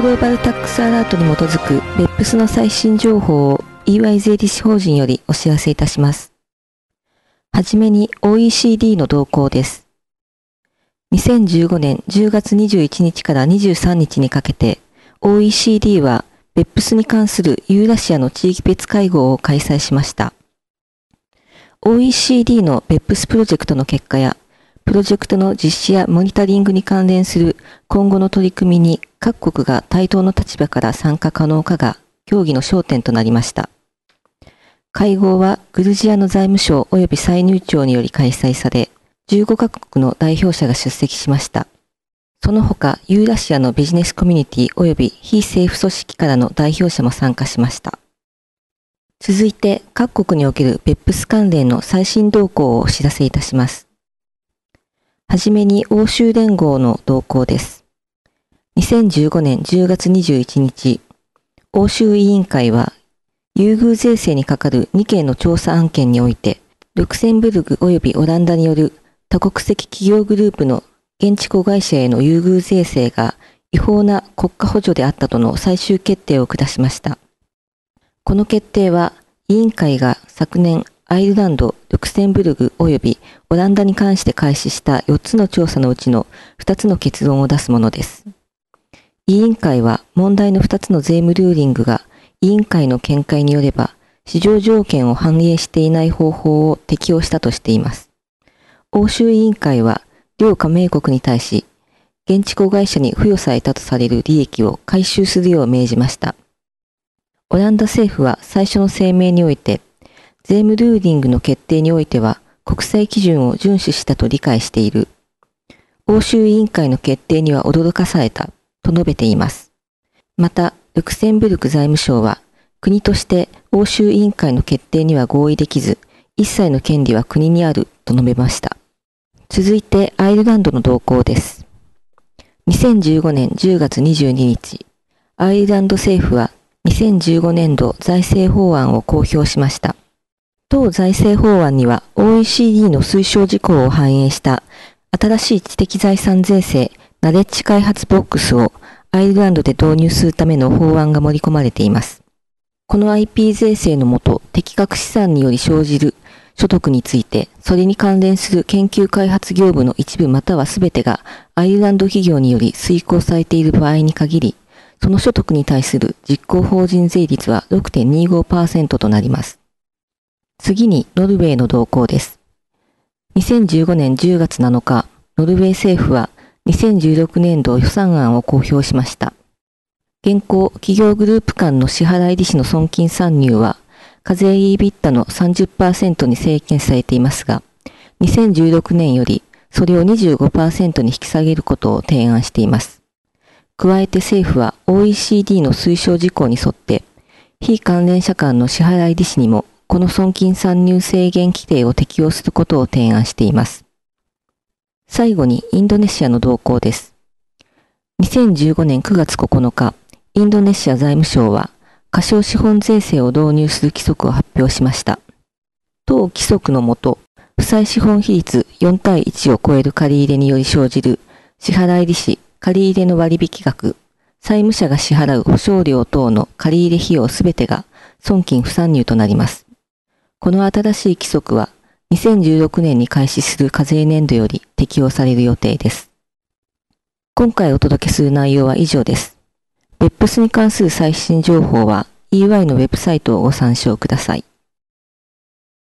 グローバルタックスアラートに基づく BEPS の最新情報を EY 税理士法人よりお知らせいたします。はじめに OECD の動向です。2015年10月21日から23日にかけて OECD は BEPS に関するユーラシアの地域別会合を開催しました。OECD の BEPS プロジェクトの結果やプロジェクトの実施やモニタリングに関連する今後の取り組みに各国が対等の立場から参加可能かが協議の焦点となりました。会合はグルジアの財務省及び歳入庁により開催され、15カ国の代表者が出席しました。その他、ユーラシアのビジネスコミュニティ及び非政府組織からの代表者も参加しました。続いて、各国における BEPS 関連の最新動向をお知らせいたします。はじめに欧州連合の動向です。2015年10月21日、欧州委員会は、優遇税制にかかる2件の調査案件において、ルクセンブルグ及びオランダによる多国籍企業グループの現地子会社への優遇税制が違法な国家補助であったとの最終決定を下しました。この決定は委員会が昨年アイルランド、ルクセンブルグ及びオランダに関して開始した4つの調査のうちの2つの結論を出すものです。委員会は問題の2つの税務ルーリングが委員会の見解によれば市場条件を反映していない方法を適用したとしています。欧州委員会は両加盟国に対し現地子会社に付与されたとされる利益を回収するよう命じました。オランダ政府は最初の声明において税務ルーリングの決定においては国際基準を遵守したと理解している。欧州委員会の決定には驚かされたと述べています。また、ルクセンブルク財務省は国として欧州委員会の決定には合意できず、一切の権利は国にあると述べました。続いてアイルランドの動向です。2015年10月22日、アイルランド政府は2015年度財政法案を公表しました。当財政法案には OECD の推奨事項を反映した新しい知的財産税制ナレッジ開発ボックスをアイルランドで導入するための法案が盛り込まれています。この IP 税制のもと適格資産により生じる所得について、それに関連する研究開発業務の一部または全てがアイルランド企業により遂行されている場合に限り、その所得に対する実行法人税率は6.25%となります。次にノルウェーの動向です。2015年10月7日、ノルウェー政府は2016年度予算案を公表しました。現行企業グループ間の支払い利子の損金参入は、課税 ebita の30%に制限されていますが、2016年よりそれを25%に引き下げることを提案しています。加えて政府は OECD の推奨事項に沿って、非関連者間の支払い利子にもこの損金参入制限規定を適用することを提案しています。最後にインドネシアの動向です。2015年9月9日、インドネシア財務省は、過小資本税制を導入する規則を発表しました。当規則のもと、負債資本比率4対1を超える借入により生じる支払い利子、借入の割引額、債務者が支払う保証料等の借入費用すべてが損金不参入となります。この新しい規則は2016年に開始する課税年度より適用される予定です。今回お届けする内容は以上です。BEPS に関する最新情報は EY のウェブサイトをご参照ください。